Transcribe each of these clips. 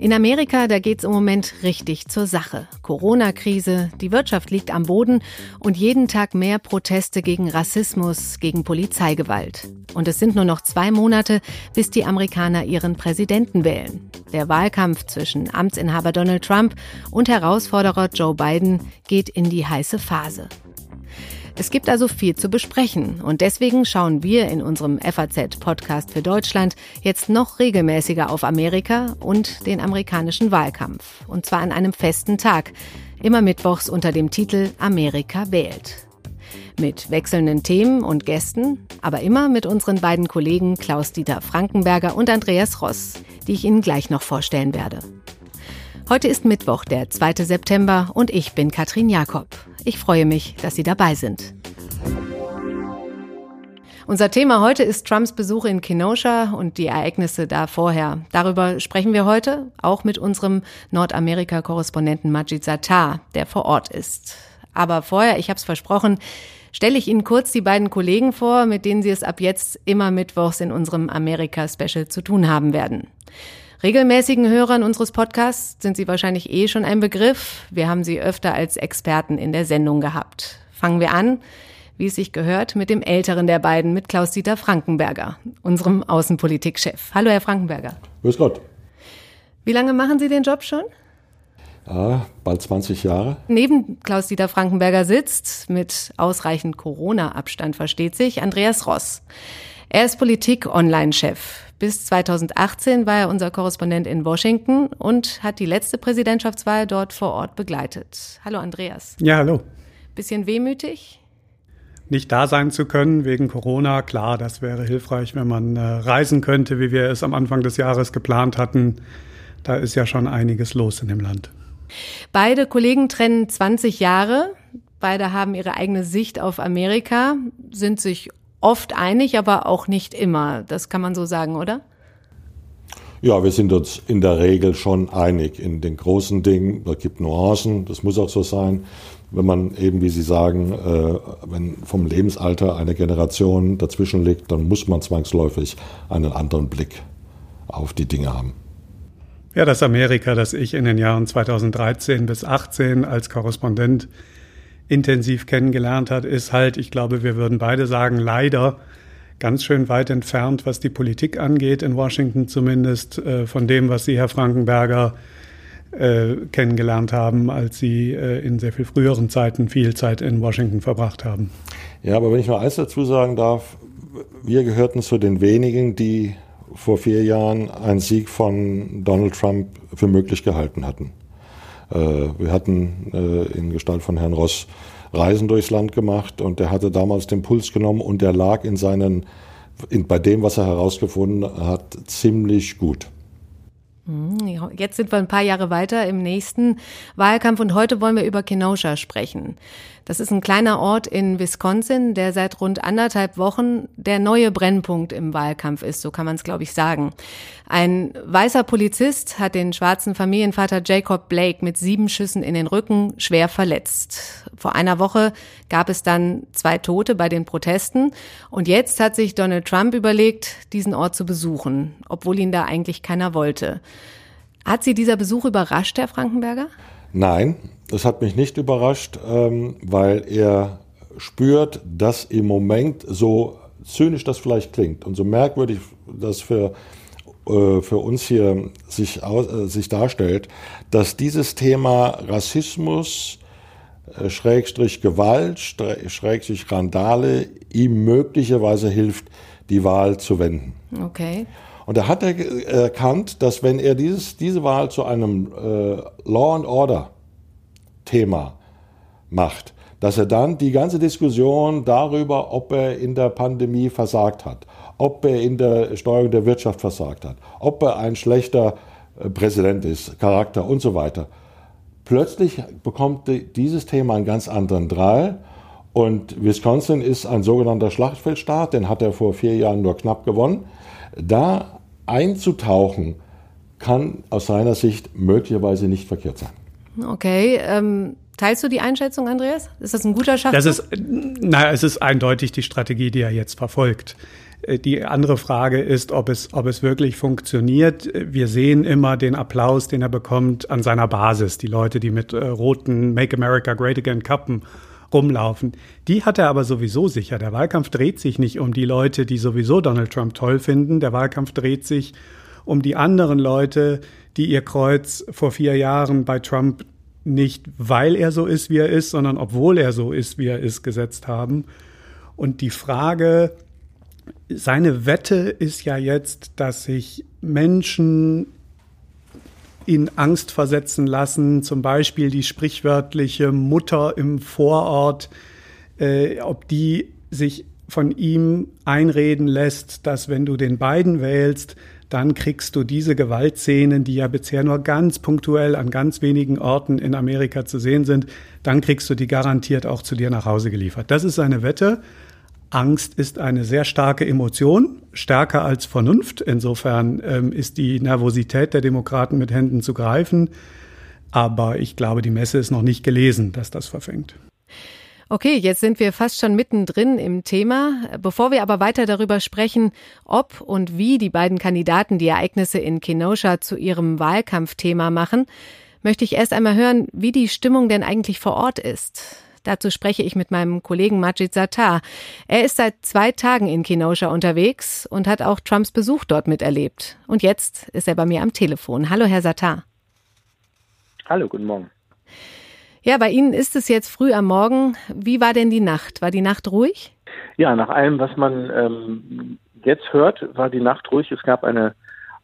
In Amerika, da geht's im Moment richtig zur Sache. Corona-Krise, die Wirtschaft liegt am Boden und jeden Tag mehr Proteste gegen Rassismus, gegen Polizeigewalt. Und es sind nur noch zwei Monate, bis die Amerikaner ihren Präsidenten wählen. Der Wahlkampf zwischen Amtsinhaber Donald Trump und Herausforderer Joe Biden geht in die heiße Phase. Es gibt also viel zu besprechen und deswegen schauen wir in unserem FAZ-Podcast für Deutschland jetzt noch regelmäßiger auf Amerika und den amerikanischen Wahlkampf. Und zwar an einem festen Tag, immer mittwochs unter dem Titel Amerika wählt. Mit wechselnden Themen und Gästen, aber immer mit unseren beiden Kollegen Klaus-Dieter Frankenberger und Andreas Ross, die ich Ihnen gleich noch vorstellen werde. Heute ist Mittwoch, der 2. September und ich bin Katrin Jakob. Ich freue mich, dass Sie dabei sind. Unser Thema heute ist Trumps Besuch in Kenosha und die Ereignisse da vorher. Darüber sprechen wir heute auch mit unserem Nordamerika-Korrespondenten Majid Sattar, der vor Ort ist. Aber vorher, ich habe es versprochen, stelle ich Ihnen kurz die beiden Kollegen vor, mit denen Sie es ab jetzt immer mittwochs in unserem Amerika-Special zu tun haben werden. Regelmäßigen Hörern unseres Podcasts sind Sie wahrscheinlich eh schon ein Begriff. Wir haben Sie öfter als Experten in der Sendung gehabt. Fangen wir an, wie es sich gehört, mit dem älteren der beiden, mit Klaus-Dieter Frankenberger, unserem Außenpolitikchef. Hallo, Herr Frankenberger. Grüß Gott. Wie lange machen Sie den Job schon? Ja, bald 20 Jahre. Neben Klaus-Dieter Frankenberger sitzt, mit ausreichend Corona-Abstand versteht sich, Andreas Ross. Er ist Politik-Online-Chef. Bis 2018 war er unser Korrespondent in Washington und hat die letzte Präsidentschaftswahl dort vor Ort begleitet. Hallo Andreas. Ja, hallo. Bisschen wehmütig? Nicht da sein zu können wegen Corona, klar, das wäre hilfreich, wenn man äh, reisen könnte, wie wir es am Anfang des Jahres geplant hatten. Da ist ja schon einiges los in dem Land. Beide Kollegen trennen 20 Jahre. Beide haben ihre eigene Sicht auf Amerika, sind sich oft einig, aber auch nicht immer. Das kann man so sagen, oder? Ja, wir sind uns in der Regel schon einig in den großen Dingen. Da gibt Nuancen, das muss auch so sein. Wenn man eben, wie Sie sagen, äh, wenn vom Lebensalter eine Generation dazwischen liegt, dann muss man zwangsläufig einen anderen Blick auf die Dinge haben. Ja, das Amerika, das ich in den Jahren 2013 bis 2018 als Korrespondent intensiv kennengelernt hat, ist halt, ich glaube, wir würden beide sagen, leider ganz schön weit entfernt, was die Politik angeht, in Washington zumindest, äh, von dem, was Sie, Herr Frankenberger, äh, kennengelernt haben, als Sie äh, in sehr viel früheren Zeiten viel Zeit in Washington verbracht haben. Ja, aber wenn ich noch eins dazu sagen darf, wir gehörten zu den wenigen, die vor vier Jahren einen Sieg von Donald Trump für möglich gehalten hatten. Äh, wir hatten äh, in Gestalt von Herrn Ross Reisen durchs Land gemacht und der hatte damals den Puls genommen und der lag in seinen, in, bei dem, was er herausgefunden hat, ziemlich gut. Hm, jetzt sind wir ein paar Jahre weiter im nächsten Wahlkampf und heute wollen wir über Kenosha sprechen. Das ist ein kleiner Ort in Wisconsin, der seit rund anderthalb Wochen der neue Brennpunkt im Wahlkampf ist, so kann man es, glaube ich, sagen. Ein weißer Polizist hat den schwarzen Familienvater Jacob Blake mit sieben Schüssen in den Rücken schwer verletzt. Vor einer Woche gab es dann zwei Tote bei den Protesten und jetzt hat sich Donald Trump überlegt, diesen Ort zu besuchen, obwohl ihn da eigentlich keiner wollte. Hat Sie dieser Besuch überrascht, Herr Frankenberger? Nein, das hat mich nicht überrascht, ähm, weil er spürt, dass im Moment so zynisch das vielleicht klingt und so merkwürdig das für, äh, für uns hier sich, äh, sich darstellt, dass dieses Thema Rassismus, äh, Schrägstrich Gewalt, Schrägstrich Randale ihm möglicherweise hilft, die Wahl zu wenden. Okay. Und da hat er erkannt, dass wenn er dieses, diese Wahl zu einem äh, Law and Order Thema macht, dass er dann die ganze Diskussion darüber, ob er in der Pandemie versagt hat, ob er in der Steuerung der Wirtschaft versagt hat, ob er ein schlechter äh, Präsident ist, Charakter und so weiter. Plötzlich bekommt dieses Thema einen ganz anderen Drall und Wisconsin ist ein sogenannter Schlachtfeldstaat, den hat er vor vier Jahren nur knapp gewonnen. Da einzutauchen, kann aus seiner Sicht möglicherweise nicht verkehrt sein. Okay, ähm, teilst du die Einschätzung, Andreas? Ist das ein guter Schachzug? Das ist, naja, es ist eindeutig die Strategie, die er jetzt verfolgt. Äh, die andere Frage ist, ob es, ob es wirklich funktioniert. Wir sehen immer den Applaus, den er bekommt an seiner Basis. Die Leute, die mit äh, roten Make America Great Again Kappen rumlaufen. Die hat er aber sowieso sicher. Der Wahlkampf dreht sich nicht um die Leute, die sowieso Donald Trump toll finden. Der Wahlkampf dreht sich um die anderen Leute, die ihr Kreuz vor vier Jahren bei Trump nicht, weil er so ist, wie er ist, sondern obwohl er so ist, wie er ist, gesetzt haben. Und die Frage, seine Wette ist ja jetzt, dass sich Menschen in Angst versetzen lassen, zum Beispiel die sprichwörtliche Mutter im Vorort, äh, ob die sich von ihm einreden lässt, dass wenn du den beiden wählst, dann kriegst du diese Gewaltszenen, die ja bisher nur ganz punktuell an ganz wenigen Orten in Amerika zu sehen sind, dann kriegst du die garantiert auch zu dir nach Hause geliefert. Das ist eine Wette. Angst ist eine sehr starke Emotion, stärker als Vernunft. Insofern ähm, ist die Nervosität der Demokraten mit Händen zu greifen. Aber ich glaube, die Messe ist noch nicht gelesen, dass das verfängt. Okay, jetzt sind wir fast schon mittendrin im Thema. Bevor wir aber weiter darüber sprechen, ob und wie die beiden Kandidaten die Ereignisse in Kenosha zu ihrem Wahlkampfthema machen, möchte ich erst einmal hören, wie die Stimmung denn eigentlich vor Ort ist. Dazu spreche ich mit meinem Kollegen Majid Sattar. Er ist seit zwei Tagen in Kenosha unterwegs und hat auch Trumps Besuch dort miterlebt. Und jetzt ist er bei mir am Telefon. Hallo, Herr Sattar. Hallo, guten Morgen. Ja, bei Ihnen ist es jetzt früh am Morgen. Wie war denn die Nacht? War die Nacht ruhig? Ja, nach allem, was man ähm, jetzt hört, war die Nacht ruhig. Es gab eine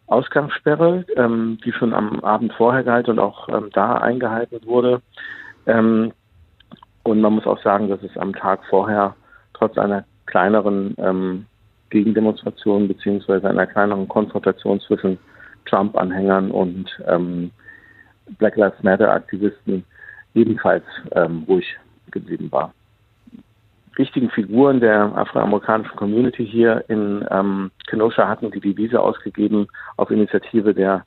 Ausgangssperre, ähm, die schon am Abend vorher galt und auch ähm, da eingehalten wurde. Ähm, und man muss auch sagen, dass es am Tag vorher trotz einer kleineren ähm, Gegendemonstration beziehungsweise einer kleineren Konfrontation zwischen Trump-Anhängern und ähm, Black Lives Matter-Aktivisten ebenfalls ähm, ruhig geblieben war. Wichtigen Figuren der afroamerikanischen Community hier in ähm, Kenosha hatten die Devise ausgegeben auf Initiative der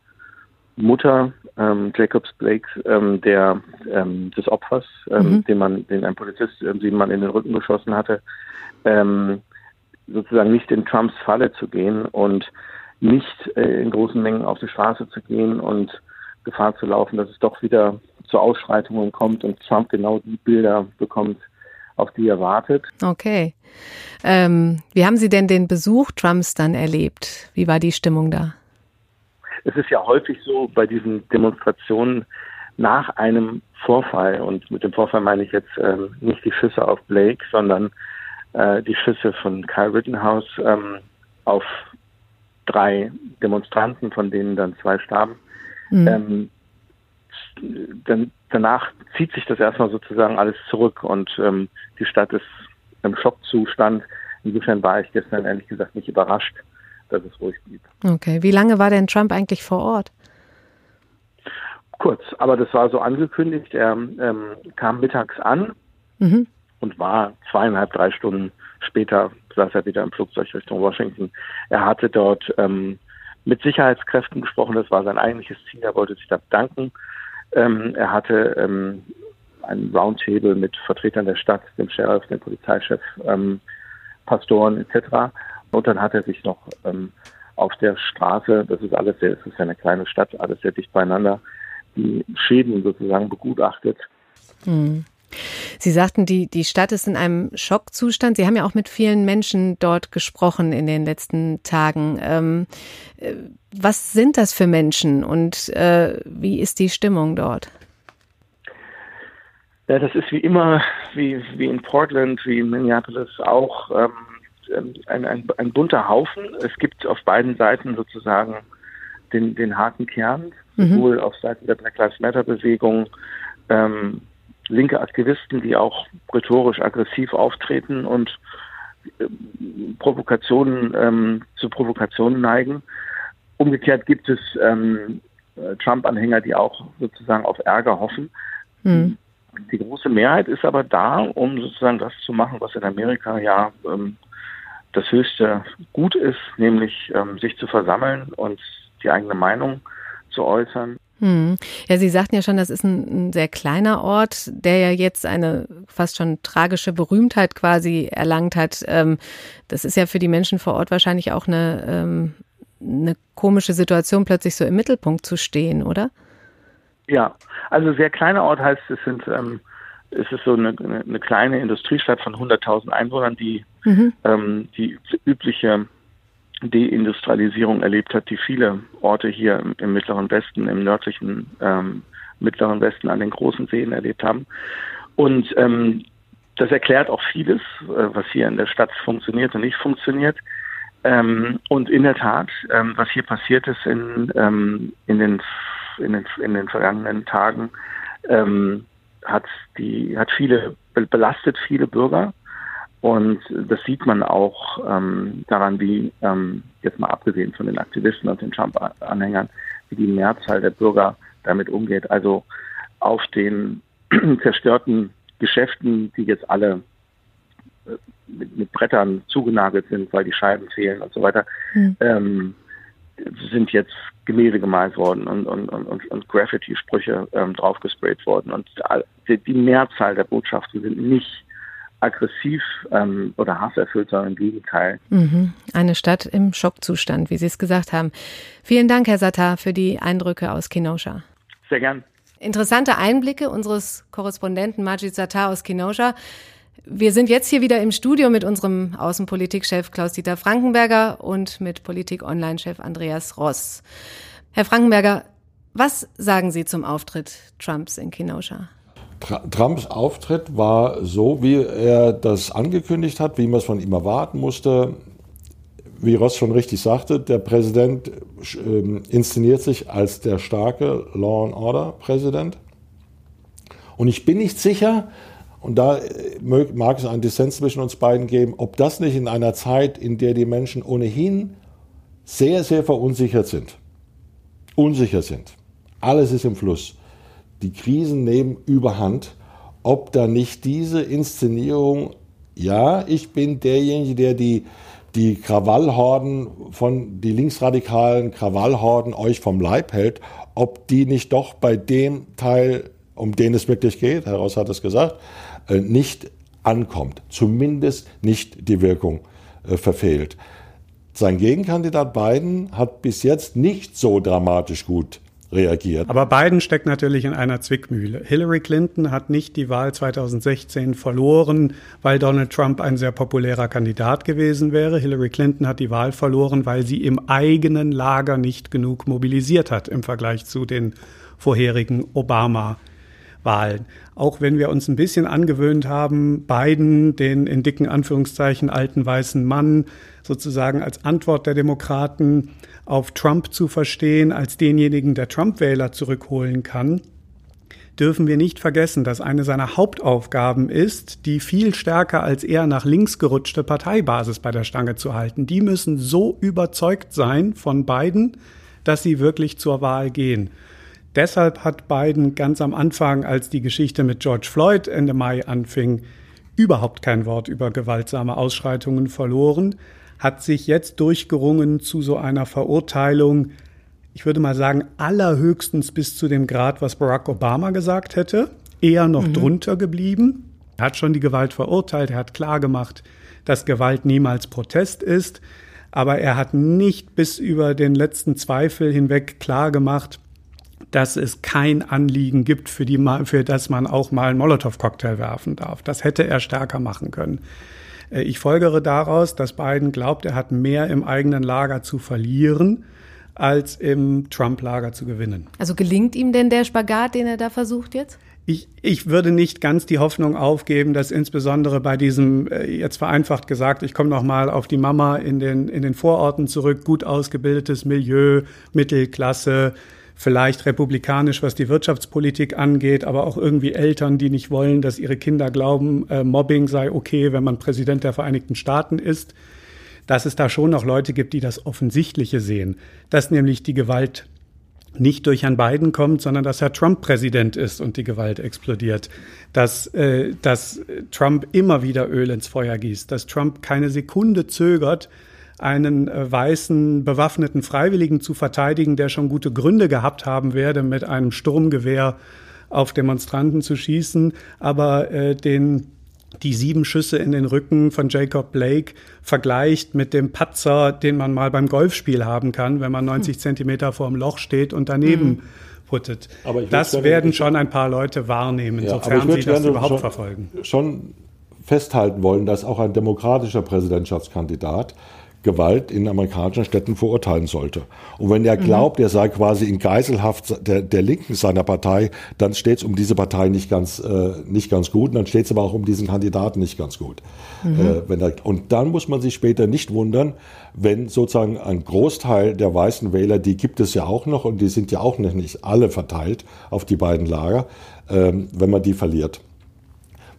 Mutter ähm, Jacobs Blakes, ähm, der ähm, des Opfers, ähm, mhm. den man, den ein Polizist ähm, sieben Mann in den Rücken geschossen hatte, ähm, sozusagen nicht in Trumps Falle zu gehen und nicht äh, in großen Mengen auf die Straße zu gehen und Gefahr zu laufen, dass es doch wieder zu Ausschreitungen kommt und Trump genau die Bilder bekommt, auf die er wartet. Okay. Wie haben Sie denn den Besuch Trumps dann erlebt? Wie war die Stimmung da? Es ist ja häufig so bei diesen Demonstrationen nach einem Vorfall, und mit dem Vorfall meine ich jetzt ähm, nicht die Schüsse auf Blake, sondern äh, die Schüsse von Kyle Rittenhouse ähm, auf drei Demonstranten, von denen dann zwei starben. Mhm. Ähm, dann, danach zieht sich das erstmal sozusagen alles zurück und ähm, die Stadt ist im Schockzustand. Insofern war ich gestern ehrlich gesagt nicht überrascht, dass es ruhig blieb. Okay, wie lange war denn Trump eigentlich vor Ort? Kurz, aber das war so angekündigt. Er ähm, kam mittags an mhm. und war zweieinhalb, drei Stunden später saß er wieder im Flugzeug Richtung Washington. Er hatte dort ähm, mit Sicherheitskräften gesprochen, das war sein eigentliches Ziel, er wollte sich da bedanken. Ähm, er hatte ähm, ein Roundtable mit Vertretern der Stadt, dem Sheriff, dem Polizeichef, ähm, Pastoren etc. Und dann hat er sich noch ähm, auf der Straße, das ist alles sehr, es ist ja eine kleine Stadt, alles sehr dicht beieinander, die Schäden sozusagen begutachtet. Hm. Sie sagten, die, die Stadt ist in einem Schockzustand. Sie haben ja auch mit vielen Menschen dort gesprochen in den letzten Tagen. Ähm, äh, was sind das für Menschen und äh, wie ist die Stimmung dort? Ja, das ist wie immer, wie, wie in Portland, wie in Minneapolis auch. Ähm, ein, ein, ein bunter Haufen. Es gibt auf beiden Seiten sozusagen den, den harten Kern, mhm. sowohl auf Seiten der Black Lives Matter Bewegung, ähm, linke Aktivisten, die auch rhetorisch aggressiv auftreten und äh, Provokationen ähm, zu Provokationen neigen. Umgekehrt gibt es ähm, Trump-Anhänger, die auch sozusagen auf Ärger hoffen. Mhm. Die große Mehrheit ist aber da, um sozusagen das zu machen, was in Amerika ja ähm, das höchste Gut ist, nämlich ähm, sich zu versammeln und die eigene Meinung zu äußern. Hm. Ja, Sie sagten ja schon, das ist ein, ein, sehr kleiner Ort, der ja jetzt eine fast schon tragische Berühmtheit quasi erlangt hat. Ähm, das ist ja für die Menschen vor Ort wahrscheinlich auch eine, ähm, eine komische Situation, plötzlich so im Mittelpunkt zu stehen, oder? Ja, also sehr kleiner Ort heißt, es sind ähm, es ist so eine, eine kleine Industriestadt von 100.000 Einwohnern, die mhm. ähm, die übliche Deindustrialisierung erlebt hat, die viele Orte hier im, im Mittleren Westen, im nördlichen ähm, Mittleren Westen an den großen Seen erlebt haben. Und ähm, das erklärt auch vieles, äh, was hier in der Stadt funktioniert und nicht funktioniert. Ähm, und in der Tat, ähm, was hier passiert ist in, ähm, in, den, in, den, in den vergangenen Tagen, ähm, hat die hat viele belastet viele Bürger und das sieht man auch ähm, daran, wie ähm, jetzt mal abgesehen von den Aktivisten und den Trump-Anhängern, wie die Mehrzahl der Bürger damit umgeht. Also auf den zerstörten Geschäften, die jetzt alle äh, mit, mit, Brettern zugenagelt sind, weil die Scheiben fehlen und so weiter, mhm. ähm, sind jetzt Gemälde gemalt worden und, und, und, und Graffiti-Sprüche ähm, draufgesprayt worden. Und die, die Mehrzahl der Botschaften sind nicht aggressiv ähm, oder hasserfüllt, sondern im Gegenteil. Mhm. Eine Stadt im Schockzustand, wie Sie es gesagt haben. Vielen Dank, Herr Sattar, für die Eindrücke aus Kenosha. Sehr gern. Interessante Einblicke unseres Korrespondenten Majid Sattar aus Kenosha. Wir sind jetzt hier wieder im Studio mit unserem Außenpolitikchef Klaus-Dieter Frankenberger und mit Politik-Online-Chef Andreas Ross. Herr Frankenberger, was sagen Sie zum Auftritt Trumps in Kenosha? Trumps Auftritt war so, wie er das angekündigt hat, wie man es von ihm erwarten musste. Wie Ross schon richtig sagte, der Präsident äh, inszeniert sich als der starke Law and Order Präsident. Und ich bin nicht sicher, und da äh, mag es einen Dissens zwischen uns beiden geben, ob das nicht in einer Zeit, in der die Menschen ohnehin sehr, sehr verunsichert sind, unsicher sind, alles ist im Fluss, die Krisen nehmen überhand, ob da nicht diese Inszenierung, ja, ich bin derjenige, der die, die Krawallhorden von, die linksradikalen Krawallhorden euch vom Leib hält, ob die nicht doch bei dem Teil, um den es wirklich geht, Herr Ross hat es gesagt, nicht ankommt, zumindest nicht die Wirkung äh, verfehlt. Sein Gegenkandidat Biden hat bis jetzt nicht so dramatisch gut reagiert. Aber Biden steckt natürlich in einer Zwickmühle. Hillary Clinton hat nicht die Wahl 2016 verloren, weil Donald Trump ein sehr populärer Kandidat gewesen wäre. Hillary Clinton hat die Wahl verloren, weil sie im eigenen Lager nicht genug mobilisiert hat im Vergleich zu den vorherigen Obama Wahlen. Auch wenn wir uns ein bisschen angewöhnt haben, Biden, den in dicken Anführungszeichen alten weißen Mann, sozusagen als Antwort der Demokraten auf Trump zu verstehen, als denjenigen, der Trump-Wähler zurückholen kann, dürfen wir nicht vergessen, dass eine seiner Hauptaufgaben ist, die viel stärker als er nach links gerutschte Parteibasis bei der Stange zu halten. Die müssen so überzeugt sein von Biden, dass sie wirklich zur Wahl gehen. Deshalb hat Biden ganz am Anfang, als die Geschichte mit George Floyd Ende Mai anfing, überhaupt kein Wort über gewaltsame Ausschreitungen verloren, hat sich jetzt durchgerungen zu so einer Verurteilung, ich würde mal sagen, allerhöchstens bis zu dem Grad, was Barack Obama gesagt hätte, eher noch mhm. drunter geblieben. Er hat schon die Gewalt verurteilt, er hat klargemacht, dass Gewalt niemals Protest ist, aber er hat nicht bis über den letzten Zweifel hinweg klargemacht, dass es kein Anliegen gibt, für, die, für das man auch mal einen Molotow-Cocktail werfen darf. Das hätte er stärker machen können. Äh, ich folgere daraus, dass Biden glaubt, er hat mehr im eigenen Lager zu verlieren, als im Trump-Lager zu gewinnen. Also gelingt ihm denn der Spagat, den er da versucht jetzt? Ich, ich würde nicht ganz die Hoffnung aufgeben, dass insbesondere bei diesem, äh, jetzt vereinfacht gesagt, ich komme nochmal auf die Mama in den, in den Vororten zurück, gut ausgebildetes Milieu, Mittelklasse, vielleicht republikanisch, was die Wirtschaftspolitik angeht, aber auch irgendwie Eltern, die nicht wollen, dass ihre Kinder glauben, äh, Mobbing sei okay, wenn man Präsident der Vereinigten Staaten ist, dass es da schon noch Leute gibt, die das Offensichtliche sehen, dass nämlich die Gewalt nicht durch Herrn Biden kommt, sondern dass Herr Trump Präsident ist und die Gewalt explodiert, dass, äh, dass Trump immer wieder Öl ins Feuer gießt, dass Trump keine Sekunde zögert, einen äh, weißen bewaffneten Freiwilligen zu verteidigen, der schon gute Gründe gehabt haben werde, mit einem Sturmgewehr auf Demonstranten zu schießen, aber äh, den die sieben Schüsse in den Rücken von Jacob Blake vergleicht mit dem Patzer, den man mal beim Golfspiel haben kann, wenn man 90 hm. Zentimeter vor dem Loch steht und daneben hm. puttet. das gerne, werden schon ein paar Leute wahrnehmen, ja, sofern sie das überhaupt schon, verfolgen. Schon festhalten wollen, dass auch ein demokratischer Präsidentschaftskandidat Gewalt in amerikanischen Städten verurteilen sollte. Und wenn er mhm. glaubt, er sei quasi in Geiselhaft der, der Linken seiner Partei, dann steht es um diese Partei nicht ganz, äh, nicht ganz gut. Und dann steht es aber auch um diesen Kandidaten nicht ganz gut. Mhm. Äh, wenn er, und dann muss man sich später nicht wundern, wenn sozusagen ein Großteil der weißen Wähler, die gibt es ja auch noch und die sind ja auch noch nicht alle verteilt auf die beiden Lager, äh, wenn man die verliert.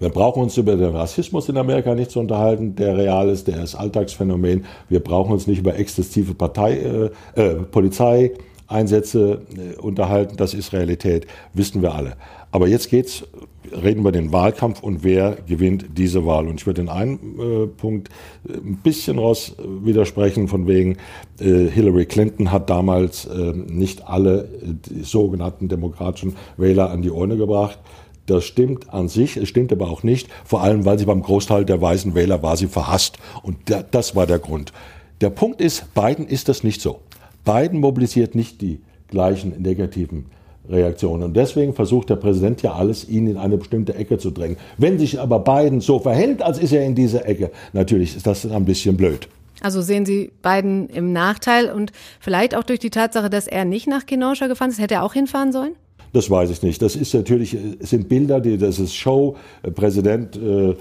Wir brauchen uns über den Rassismus in Amerika nicht zu unterhalten, der real ist, der ist Alltagsphänomen. Wir brauchen uns nicht über exzessive Partei, äh, äh, Polizeieinsätze äh, unterhalten, das ist Realität, wissen wir alle. Aber jetzt geht's, reden wir den Wahlkampf und wer gewinnt diese Wahl. Und ich würde in einem äh, Punkt äh, ein bisschen raus äh, widersprechen, von wegen äh, Hillary Clinton hat damals äh, nicht alle äh, sogenannten demokratischen Wähler an die Urne gebracht. Das stimmt an sich, es stimmt aber auch nicht, vor allem weil sie beim Großteil der weißen Wähler war sie verhasst. Und das war der Grund. Der Punkt ist, Biden ist das nicht so. Biden mobilisiert nicht die gleichen negativen Reaktionen. Und deswegen versucht der Präsident ja alles, ihn in eine bestimmte Ecke zu drängen. Wenn sich aber Biden so verhält, als ist er in dieser Ecke, natürlich ist das ein bisschen blöd. Also sehen Sie Biden im Nachteil und vielleicht auch durch die Tatsache, dass er nicht nach Kenosha gefahren ist, hätte er auch hinfahren sollen? Das weiß ich nicht. Das ist natürlich, sind Bilder, die, das ist Show. Der Präsident äh,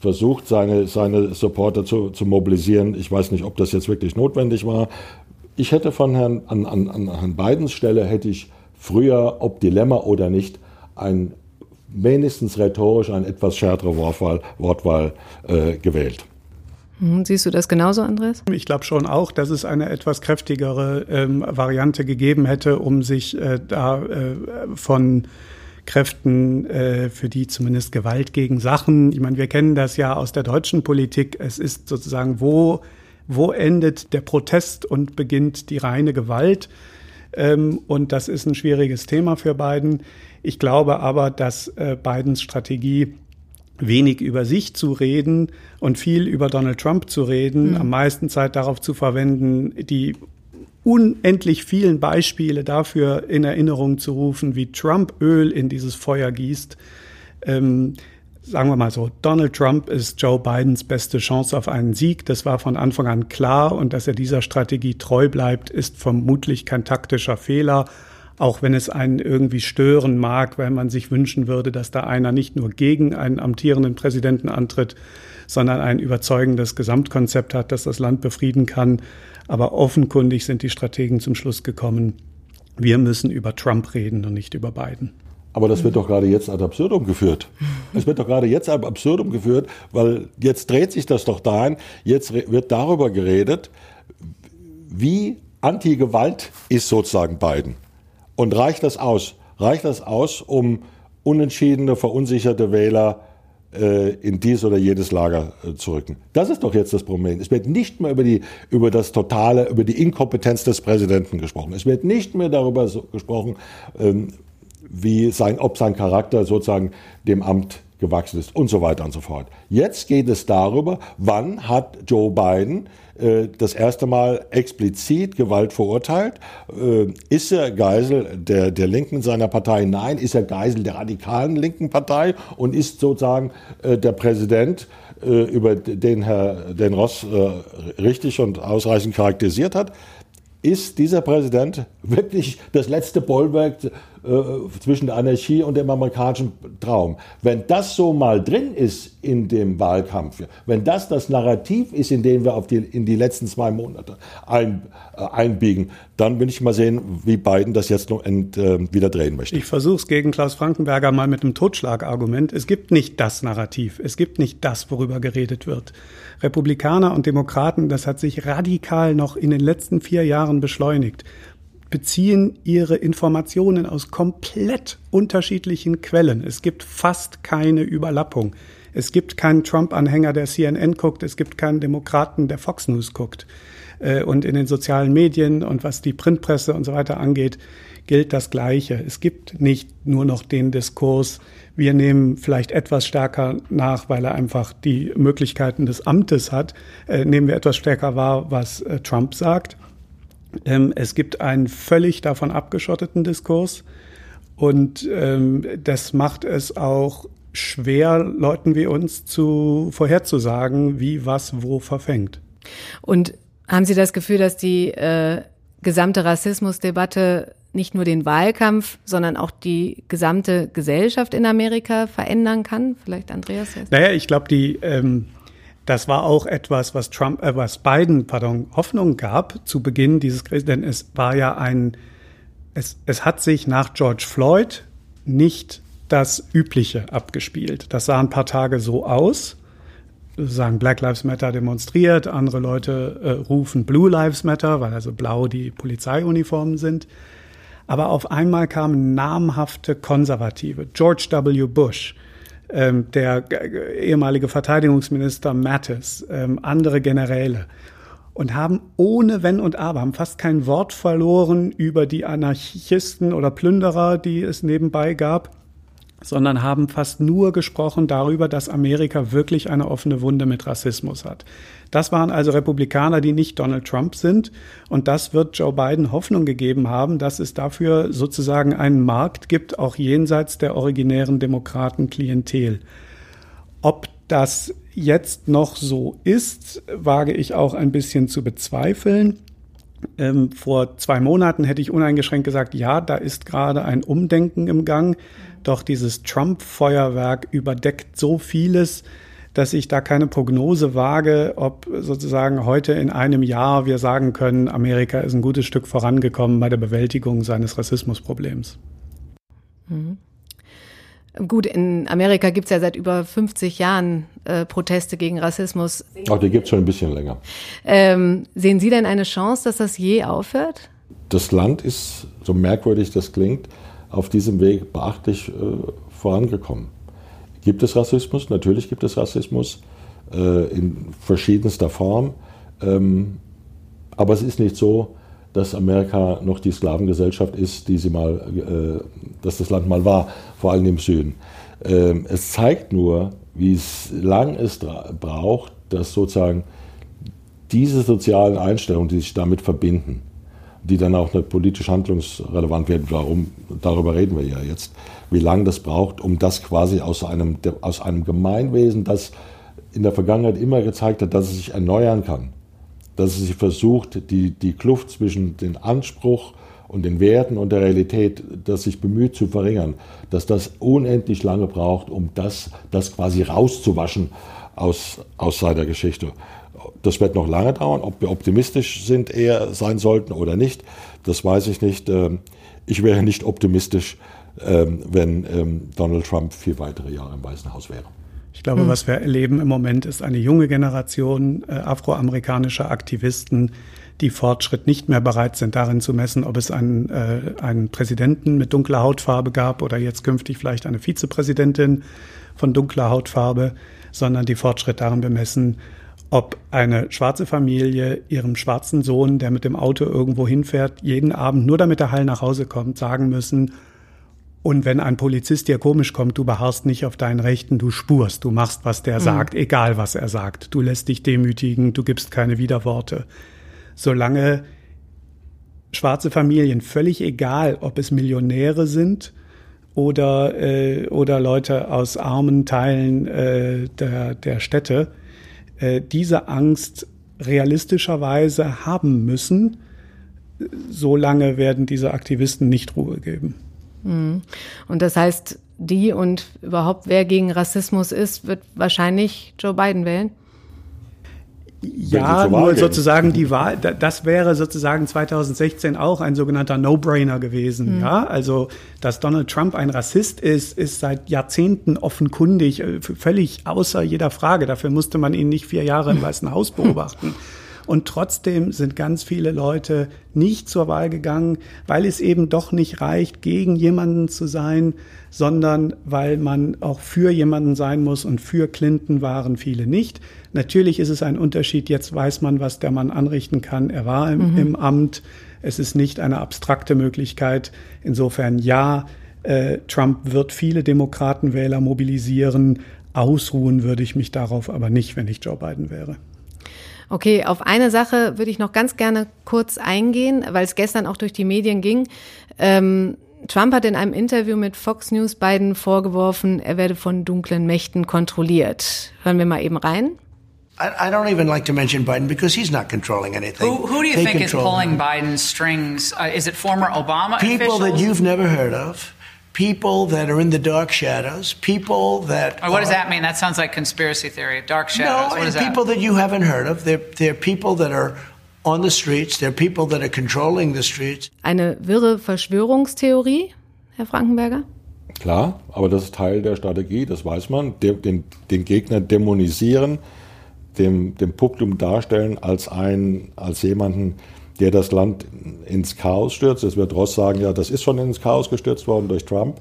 versucht, seine, seine Supporter zu, zu mobilisieren. Ich weiß nicht, ob das jetzt wirklich notwendig war. Ich hätte von Herrn, an, an, an Herrn Bidens Stelle hätte ich früher, ob Dilemma oder nicht, ein wenigstens rhetorisch ein etwas schärfere Wortwahl, Wortwahl äh, gewählt. Hm, siehst du das genauso, Andreas? Ich glaube schon auch, dass es eine etwas kräftigere ähm, Variante gegeben hätte, um sich äh, da äh, von Kräften, äh, für die zumindest Gewalt gegen Sachen. Ich meine, wir kennen das ja aus der deutschen Politik. Es ist sozusagen, wo, wo endet der Protest und beginnt die reine Gewalt? Ähm, und das ist ein schwieriges Thema für Biden. Ich glaube aber, dass äh, Bidens Strategie wenig über sich zu reden und viel über Donald Trump zu reden, mhm. am meisten Zeit darauf zu verwenden, die unendlich vielen Beispiele dafür in Erinnerung zu rufen, wie Trump Öl in dieses Feuer gießt. Ähm, sagen wir mal so, Donald Trump ist Joe Bidens beste Chance auf einen Sieg. Das war von Anfang an klar und dass er dieser Strategie treu bleibt, ist vermutlich kein taktischer Fehler auch wenn es einen irgendwie stören mag, weil man sich wünschen würde, dass da einer nicht nur gegen einen amtierenden Präsidenten antritt, sondern ein überzeugendes Gesamtkonzept hat, das das Land befrieden kann. Aber offenkundig sind die Strategen zum Schluss gekommen, wir müssen über Trump reden und nicht über Biden. Aber das wird doch gerade jetzt ad absurdum geführt. Es wird doch gerade jetzt ad absurdum geführt, weil jetzt dreht sich das doch dahin, jetzt wird darüber geredet, wie Anti-Gewalt ist sozusagen Biden. Und reicht das aus? Reicht das aus, um unentschiedene, verunsicherte Wähler äh, in dies oder jedes Lager äh, zu rücken? Das ist doch jetzt das Problem. Es wird nicht mehr über die, über das totale, über die Inkompetenz des Präsidenten gesprochen. Es wird nicht mehr darüber so gesprochen, ähm, wie sein, ob sein Charakter sozusagen dem Amt gewachsen ist und so weiter und so fort. Jetzt geht es darüber, wann hat Joe Biden äh, das erste Mal explizit Gewalt verurteilt. Äh, ist er Geisel der, der Linken seiner Partei? Nein. Ist er Geisel der radikalen linken Partei und ist sozusagen äh, der Präsident, über den Herr den Ross richtig und ausreichend charakterisiert hat? Ist dieser Präsident wirklich das letzte Bollwerk äh, zwischen der Anarchie und dem amerikanischen Traum. Wenn das so mal drin ist in dem Wahlkampf, wenn das das Narrativ ist, in dem wir auf die, in die letzten zwei Monate ein, äh, einbiegen, dann will ich mal sehen, wie Biden das jetzt noch ent, äh, wieder drehen möchte. Ich versuche es gegen Klaus Frankenberger mal mit einem Totschlagargument. Es gibt nicht das Narrativ. Es gibt nicht das, worüber geredet wird. Republikaner und Demokraten, das hat sich radikal noch in den letzten vier Jahren beschleunigt beziehen ihre Informationen aus komplett unterschiedlichen Quellen. Es gibt fast keine Überlappung. Es gibt keinen Trump-Anhänger, der CNN guckt. Es gibt keinen Demokraten, der Fox News guckt. Äh, und in den sozialen Medien und was die Printpresse und so weiter angeht, gilt das Gleiche. Es gibt nicht nur noch den Diskurs, wir nehmen vielleicht etwas stärker nach, weil er einfach die Möglichkeiten des Amtes hat, äh, nehmen wir etwas stärker wahr, was äh, Trump sagt. Ähm, es gibt einen völlig davon abgeschotteten Diskurs und ähm, das macht es auch schwer, Leuten wie uns zu vorherzusagen, wie was wo verfängt. Und haben Sie das Gefühl, dass die äh, gesamte Rassismusdebatte nicht nur den Wahlkampf, sondern auch die gesamte Gesellschaft in Amerika verändern kann? Vielleicht Andreas? Jetzt. Naja, ich glaube, die ähm, das war auch etwas, was Trump, äh, was Biden, pardon, Hoffnung gab zu Beginn dieses Krieges, denn es war ja ein, es, es hat sich nach George Floyd nicht das Übliche abgespielt. Das sah ein paar Tage so aus sagen Black Lives Matter demonstriert, andere Leute äh, rufen Blue Lives Matter, weil also blau die Polizeiuniformen sind. Aber auf einmal kamen namhafte Konservative, George W. Bush, ähm, der ehemalige Verteidigungsminister Mattis, ähm, andere Generäle. Und haben ohne Wenn und Aber, haben fast kein Wort verloren über die Anarchisten oder Plünderer, die es nebenbei gab sondern haben fast nur gesprochen darüber, dass Amerika wirklich eine offene Wunde mit Rassismus hat. Das waren also Republikaner, die nicht Donald Trump sind. Und das wird Joe Biden Hoffnung gegeben haben, dass es dafür sozusagen einen Markt gibt, auch jenseits der originären Demokraten-Klientel. Ob das jetzt noch so ist, wage ich auch ein bisschen zu bezweifeln. Ähm, vor zwei Monaten hätte ich uneingeschränkt gesagt, ja, da ist gerade ein Umdenken im Gang. Doch dieses Trump-Feuerwerk überdeckt so vieles, dass ich da keine Prognose wage, ob sozusagen heute in einem Jahr wir sagen können, Amerika ist ein gutes Stück vorangekommen bei der Bewältigung seines Rassismusproblems. Mhm. Gut, in Amerika gibt es ja seit über 50 Jahren äh, Proteste gegen Rassismus. Auch die gibt es schon ein bisschen länger. Ähm, sehen Sie denn eine Chance, dass das je aufhört? Das Land ist, so merkwürdig das klingt, auf diesem Weg beachtlich äh, vorangekommen. Gibt es Rassismus? Natürlich gibt es Rassismus äh, in verschiedenster Form. Ähm, aber es ist nicht so, dass Amerika noch die Sklavengesellschaft ist, die sie mal, äh, dass das Land mal war, vor allem im Süden. Ähm, es zeigt nur, wie es lang es braucht, dass sozusagen diese sozialen Einstellungen, die sich damit verbinden, die dann auch politisch handlungsrelevant werden, darum, darüber reden wir ja jetzt, wie lange das braucht, um das quasi aus einem, aus einem Gemeinwesen, das in der Vergangenheit immer gezeigt hat, dass es sich erneuern kann, dass es sich versucht, die, die Kluft zwischen dem Anspruch und den Werten und der Realität, das sich bemüht zu verringern, dass das unendlich lange braucht, um das, das quasi rauszuwaschen aus, aus seiner Geschichte. Das wird noch lange dauern. Ob wir optimistisch sind, eher sein sollten oder nicht, das weiß ich nicht. Ähm, ich wäre nicht optimistisch, ähm, wenn ähm, Donald Trump vier weitere Jahre im Weißen Haus wäre. Ich glaube, hm. was wir erleben im Moment ist eine junge Generation äh, afroamerikanischer Aktivisten, die Fortschritt nicht mehr bereit sind, darin zu messen, ob es einen, äh, einen Präsidenten mit dunkler Hautfarbe gab oder jetzt künftig vielleicht eine Vizepräsidentin von dunkler Hautfarbe, sondern die Fortschritt darin bemessen, ob eine schwarze Familie ihrem schwarzen Sohn, der mit dem Auto irgendwo hinfährt, jeden Abend nur damit er heil nach Hause kommt, sagen müssen, und wenn ein Polizist dir komisch kommt, du beharrst nicht auf deinen Rechten, du spurst, du machst, was der mhm. sagt, egal was er sagt. Du lässt dich demütigen, du gibst keine Widerworte. Solange schwarze Familien, völlig egal, ob es Millionäre sind oder, äh, oder Leute aus armen Teilen äh, der, der Städte, äh, diese Angst realistischerweise haben müssen, solange werden diese Aktivisten nicht Ruhe geben. Mhm. Und das heißt, die und überhaupt wer gegen Rassismus ist, wird wahrscheinlich Joe Biden wählen? Ja, nur sozusagen die Wahl, das wäre sozusagen 2016 auch ein sogenannter No-Brainer gewesen. Mhm. Ja, also, dass Donald Trump ein Rassist ist, ist seit Jahrzehnten offenkundig, äh, völlig außer jeder Frage. Dafür musste man ihn nicht vier Jahre im Weißen Haus beobachten. Und trotzdem sind ganz viele Leute nicht zur Wahl gegangen, weil es eben doch nicht reicht, gegen jemanden zu sein, sondern weil man auch für jemanden sein muss und für Clinton waren viele nicht. Natürlich ist es ein Unterschied. Jetzt weiß man, was der Mann anrichten kann. Er war im, mhm. im Amt. Es ist nicht eine abstrakte Möglichkeit. Insofern ja, äh, Trump wird viele Demokratenwähler mobilisieren. Ausruhen würde ich mich darauf aber nicht, wenn ich Joe Biden wäre. Okay, auf eine Sache würde ich noch ganz gerne kurz eingehen, weil es gestern auch durch die Medien ging. Ähm, Trump hat in einem Interview mit Fox News Biden vorgeworfen, er werde von dunklen Mächten kontrolliert. Hören wir mal eben rein. I, I don't even like to mention Biden because he's not controlling anything. Who, who do you they think is pulling him. Biden's strings? Uh, is it former Obama People officials? that you've never heard of. People that are in the dark shadows, people that. what does that mean? That sounds like conspiracy theory. Dark shadows. No, people that? that you haven't heard of. They're, they're people that are on the streets. They're people that are controlling the streets. Eine wirre Verschwörungstheorie, Herr Frankenberger? Klar, aber das ist Teil der Strategie, das weiß man. Den, den, den Gegner dämonisieren, dem, dem Publikum darstellen als einen, als jemanden, der das Land ins Chaos stürzt. Es wird Ross sagen, ja, das ist schon ins Chaos gestürzt worden durch Trump,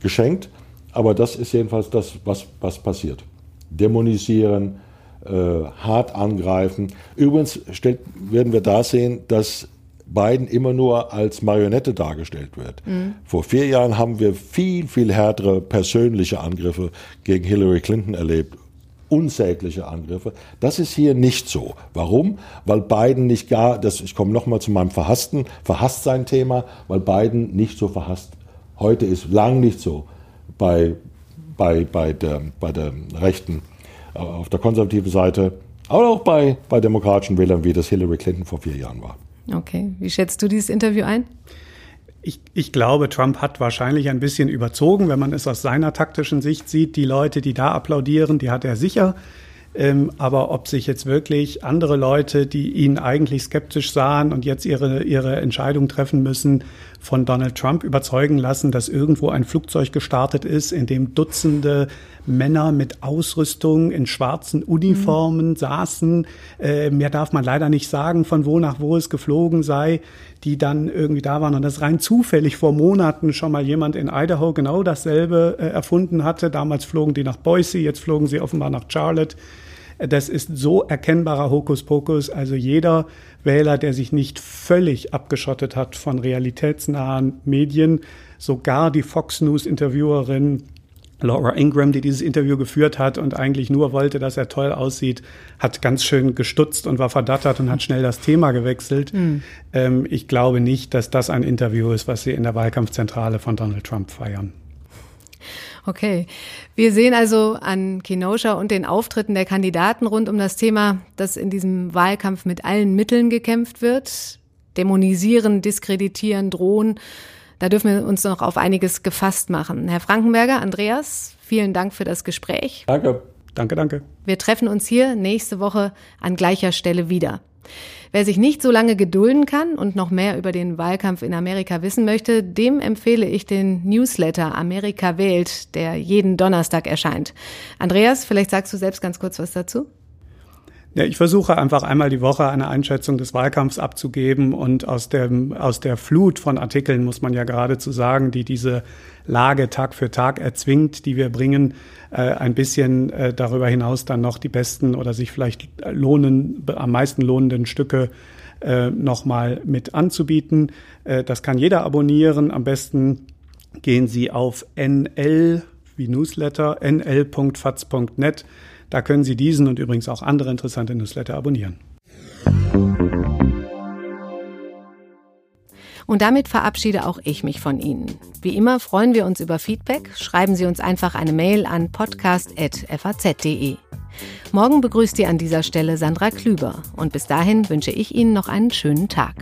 geschenkt. Aber das ist jedenfalls das, was, was passiert. Dämonisieren, äh, hart angreifen. Übrigens stellt, werden wir da sehen, dass Biden immer nur als Marionette dargestellt wird. Mhm. Vor vier Jahren haben wir viel, viel härtere persönliche Angriffe gegen Hillary Clinton erlebt unsägliche Angriffe. Das ist hier nicht so. Warum? Weil Biden nicht gar, das, ich komme nochmal zu meinem verhassten, verhasst sein Thema, weil Biden nicht so verhasst. Heute ist lang nicht so bei, bei, bei, der, bei der Rechten, äh, auf der konservativen Seite, aber auch bei, bei demokratischen Wählern, wie das Hillary Clinton vor vier Jahren war. Okay. Wie schätzt du dieses Interview ein? Ich, ich, glaube, Trump hat wahrscheinlich ein bisschen überzogen, wenn man es aus seiner taktischen Sicht sieht. Die Leute, die da applaudieren, die hat er sicher. Ähm, aber ob sich jetzt wirklich andere Leute, die ihn eigentlich skeptisch sahen und jetzt ihre, ihre Entscheidung treffen müssen, von Donald Trump überzeugen lassen, dass irgendwo ein Flugzeug gestartet ist, in dem Dutzende Männer mit Ausrüstung in schwarzen Uniformen mhm. saßen. Äh, mehr darf man leider nicht sagen, von wo nach wo es geflogen sei, die dann irgendwie da waren. Und das rein zufällig vor Monaten schon mal jemand in Idaho genau dasselbe äh, erfunden hatte. Damals flogen die nach Boise, jetzt flogen sie offenbar nach Charlotte. Das ist so erkennbarer Hokuspokus. Also jeder Wähler, der sich nicht völlig abgeschottet hat von realitätsnahen Medien, sogar die Fox News Interviewerin Laura Ingram, die dieses Interview geführt hat und eigentlich nur wollte, dass er toll aussieht, hat ganz schön gestutzt und war verdattert und hat schnell das Thema gewechselt. Mhm. Ähm, ich glaube nicht, dass das ein Interview ist, was sie in der Wahlkampfzentrale von Donald Trump feiern. Okay. Wir sehen also an Kenosha und den Auftritten der Kandidaten rund um das Thema, dass in diesem Wahlkampf mit allen Mitteln gekämpft wird. Dämonisieren, diskreditieren, drohen. Da dürfen wir uns noch auf einiges gefasst machen. Herr Frankenberger, Andreas, vielen Dank für das Gespräch. Danke. Danke, danke. Wir treffen uns hier nächste Woche an gleicher Stelle wieder. Wer sich nicht so lange gedulden kann und noch mehr über den Wahlkampf in Amerika wissen möchte, dem empfehle ich den Newsletter Amerika wählt, der jeden Donnerstag erscheint. Andreas, vielleicht sagst du selbst ganz kurz was dazu? Ja, ich versuche einfach einmal die Woche eine Einschätzung des Wahlkampfs abzugeben und aus, dem, aus der Flut von Artikeln, muss man ja geradezu sagen, die diese Lage Tag für Tag erzwingt, die wir bringen, äh, ein bisschen äh, darüber hinaus dann noch die besten oder sich vielleicht lohnen, am meisten lohnenden Stücke äh, nochmal mit anzubieten. Äh, das kann jeder abonnieren. Am besten gehen Sie auf nl wie Newsletter, nl.faz.net. Da können Sie diesen und übrigens auch andere interessante Newsletter abonnieren. Und damit verabschiede auch ich mich von Ihnen. Wie immer freuen wir uns über Feedback. Schreiben Sie uns einfach eine Mail an podcast.faz.de. Morgen begrüßt Sie an dieser Stelle Sandra Klüber. Und bis dahin wünsche ich Ihnen noch einen schönen Tag.